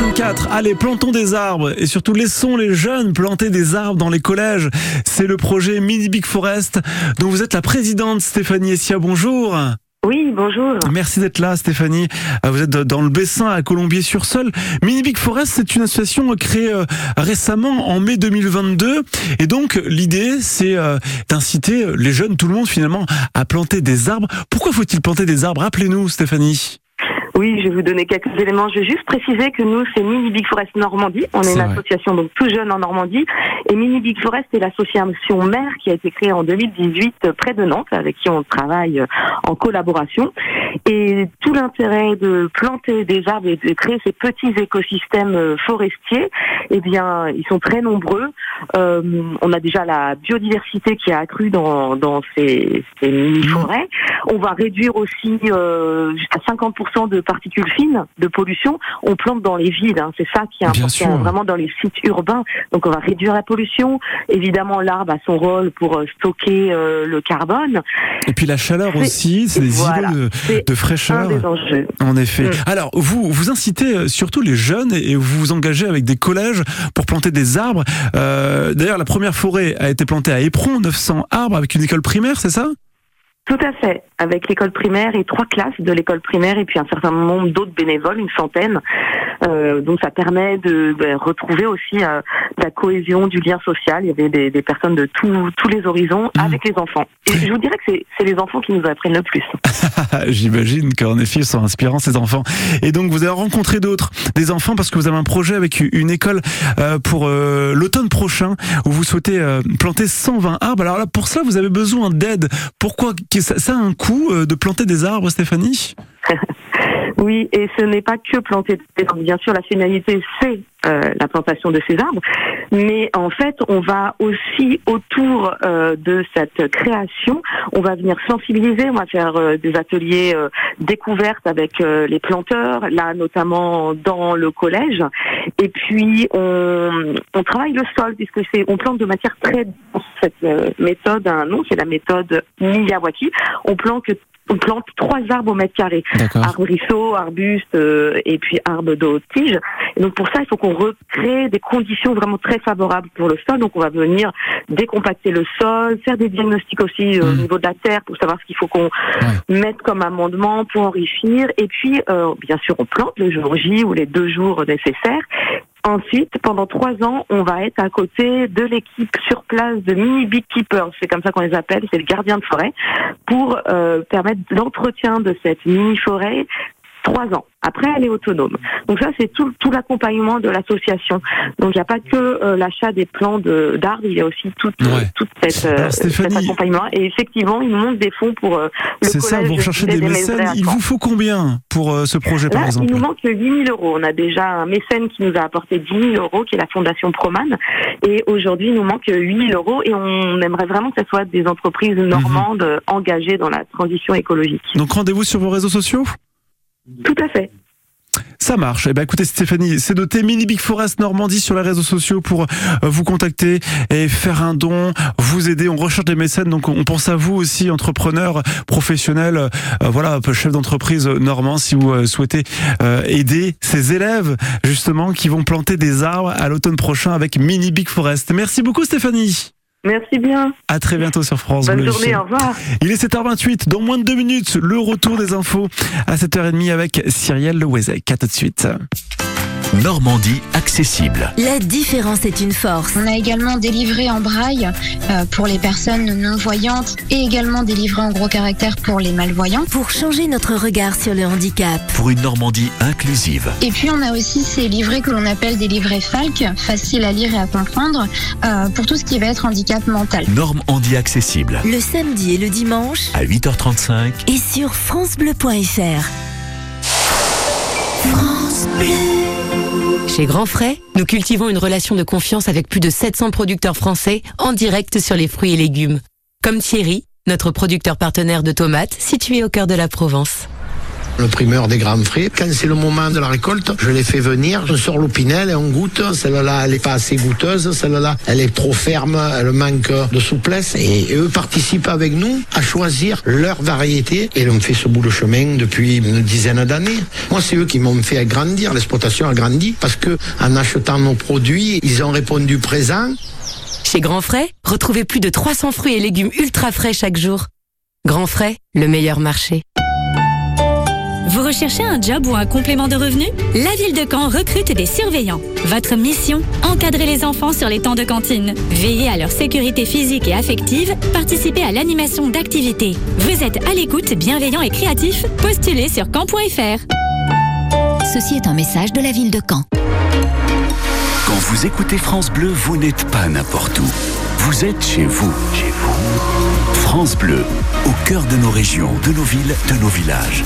24. Allez, plantons des arbres et surtout laissons les jeunes planter des arbres dans les collèges. C'est le projet Mini Big Forest dont vous êtes la présidente Stéphanie Essia. Bonjour. Oui, bonjour. Merci d'être là, Stéphanie. Euh, Vous êtes dans le Bessin, à Colombier-sur-Seul. Mini Big Forest, c'est une association créée euh, récemment, en mai 2022. Et donc, l'idée, c'est euh, d'inciter les jeunes, tout le monde finalement, à planter des arbres. Pourquoi faut-il planter des arbres? Rappelez-nous, Stéphanie. Oui, je vais vous donner quelques éléments. Je vais juste préciser que nous, c'est Mini Big Forest Normandie. On est, une vrai. association donc tout jeune en Normandie. Et Mini Big Forest est l'association mère qui a été créée en 2018 euh, près de Nantes, avec qui on travaille euh, en collaboration. Et tout l'intérêt de planter des arbres et de créer ces petits écosystèmes euh, forestiers, eh bien, ils sont très nombreux. Euh, on a déjà la biodiversité qui a accru dans, dans ces, ces mini-forêts. On va réduire aussi euh, jusqu'à 50% de particules fines, de pollution. On plante dans les villes, hein. c'est ça qui est important, vraiment dans les sites urbains. Donc on va réduire la pollution. Évidemment, l'arbre a son rôle pour euh, stocker euh, le carbone. Et puis la chaleur aussi, c'est des voilà. îlots de, fraîcheur. des enjeux. En effet. Mm. Alors, vous, vous incitez euh, surtout les jeunes et vous vous engagez avec des collèges pour planter des arbres. Euh, D'ailleurs, la première forêt a été plantée à Éperon, 900 arbres avec une école primaire, c'est ça? Tout à fait, avec l'école primaire et trois classes de l'école primaire et puis un certain nombre d'autres bénévoles, une centaine. Euh, donc ça permet de ben, retrouver aussi euh, la cohésion du lien social. Il y avait des, des personnes de tous tous les horizons Mhm. avec les enfants. Et je vous dirais que c'est- c'est les enfants qui nous apprennent le plus. J'imagine qu'en effet, ils sont inspirants, ces enfants. Et donc, vous avez rencontré d'autres, des enfants, parce que vous avez un projet avec une école euh, pour euh, l'automne prochain, où vous souhaitez euh, planter 120 arbres. Alors là, pour ça, vous avez besoin d'aide. Pourquoi? Ça, ça a un coût euh, de planter des arbres, Stéphanie? Oui, et ce n'est pas que planter des arbres. Bien sûr, la finalité, c'est euh, la plantation de ces arbres. Mais en fait, on va aussi, autour euh, de cette création, on va venir sensibiliser, on va faire euh, des ateliers euh, découvertes avec euh, les planteurs, là notamment dans le collège. Et puis, on, on travaille le sol, puisque c'est, on plante de matière très dense. Cette euh, méthode a un nom, c'est la méthode Miyawaki. On plante, on plante trois arbres au mètre carré arbrisseaux, arbustes euh, et puis arbres de tige. Et donc pour ça, il faut qu'on recrée des conditions vraiment très favorables pour le sol. Donc on va venir décompacter le sol, faire des diagnostics aussi euh, au Mm. niveau de la terre pour savoir ce qu'il faut qu'on mette comme amendement pour enrichir. Et puis euh, bien sûr, on plante le jour J ou les deux jours nécessaires. Ensuite, pendant trois ans, on va être à côté de l'équipe sur place de mini big keepers, c'est comme ça qu'on les appelle, c'est le gardien de forêt, pour euh, permettre l'entretien de cette mini forêt trois ans. Après, elle est autonome. Donc ça, c'est tout, tout l'accompagnement de l'association. Donc il n'y a pas que euh, l'achat des plants de- d'arbres, il y a aussi tout, Ouais. tout cette, euh, Alors, cet accompagnement. Et effectivement, ils nous montent des fonds pour euh, le C'est ça, vous recherchez de des Maisons mécènes. Il vous faut combien pour euh, ce projet, par Là, exemple il nous manque 8 000 euros. On a déjà un mécène qui nous a apporté 10 000 euros, qui est la Fondation Proman. Et aujourd'hui, il nous manque 8 000 euros et on aimerait vraiment que ce soit des entreprises Mhm. normandes engagées dans la transition écologique. Donc rendez-vous sur vos réseaux sociaux? Tout à fait. Ça marche. Eh ben, écoutez, Stéphanie, c'est noté Mini Big Forest Normandie sur les réseaux sociaux pour euh, vous contacter et faire un don, vous aider. On recherche des mécènes, donc on pense à vous aussi, entrepreneurs, professionnels, euh, voilà, chef d'entreprise normand, si vous euh, souhaitez euh, aider ces élèves, justement, qui vont planter des arbres à l'automne prochain avec Mini Big Forest. Merci beaucoup, Stéphanie. Merci bien. À très bientôt sur France Bonne Bleu. journée. Au revoir. Il est 7h28, dans moins de deux minutes, le retour des infos à 7h30 avec Cyrielle Lewezek. À tout de suite. Normandie accessible. La différence est une force. On a également des livrets en braille euh, pour les personnes non-voyantes et également des livrets en gros caractères pour les malvoyants. Pour changer notre regard sur le handicap. Pour une Normandie inclusive. Et puis on a aussi ces livrets que l'on appelle des livrets FALC, faciles à lire et à comprendre, euh, pour tout ce qui va être handicap mental. Normandie accessible. Le samedi et le dimanche. À 8h35. Et sur FranceBleu.fr. France Bleu. Chez Grand Frais, nous cultivons une relation de confiance avec plus de 700 producteurs français en direct sur les fruits et légumes. Comme Thierry, notre producteur partenaire de tomates situé au cœur de la Provence. Le primeur des grands frais. Quand c'est le moment de la récolte, je les fais venir, je sors l'opinel et on goûte. Celle-là, elle est pas assez goûteuse, celle-là, elle est trop ferme, elle manque de souplesse. Et eux participent avec nous à choisir leur variété et on fait ce bout de chemin depuis une dizaine d'années. Moi, c'est eux qui m'ont fait grandir, l'exploitation a grandi parce que en achetant nos produits, ils ont répondu présent. Chez Grand Frais, retrouvez plus de 300 fruits et légumes ultra frais chaque jour. Grand Frais, le meilleur marché. Vous recherchez un job ou un complément de revenu? La ville de Caen recrute des surveillants. Votre mission? Encadrer les enfants sur les temps de cantine. Veiller à leur sécurité physique et affective. Participer à l'animation d'activités. Vous êtes à l'écoute, bienveillant et créatif Postulez sur camp.fr. Ceci est un message de la ville de Caen. Quand vous écoutez France Bleu, vous n'êtes pas n'importe où. Vous êtes chez vous. Chez vous. France Bleu, au cœur de nos régions, de nos villes, de nos villages.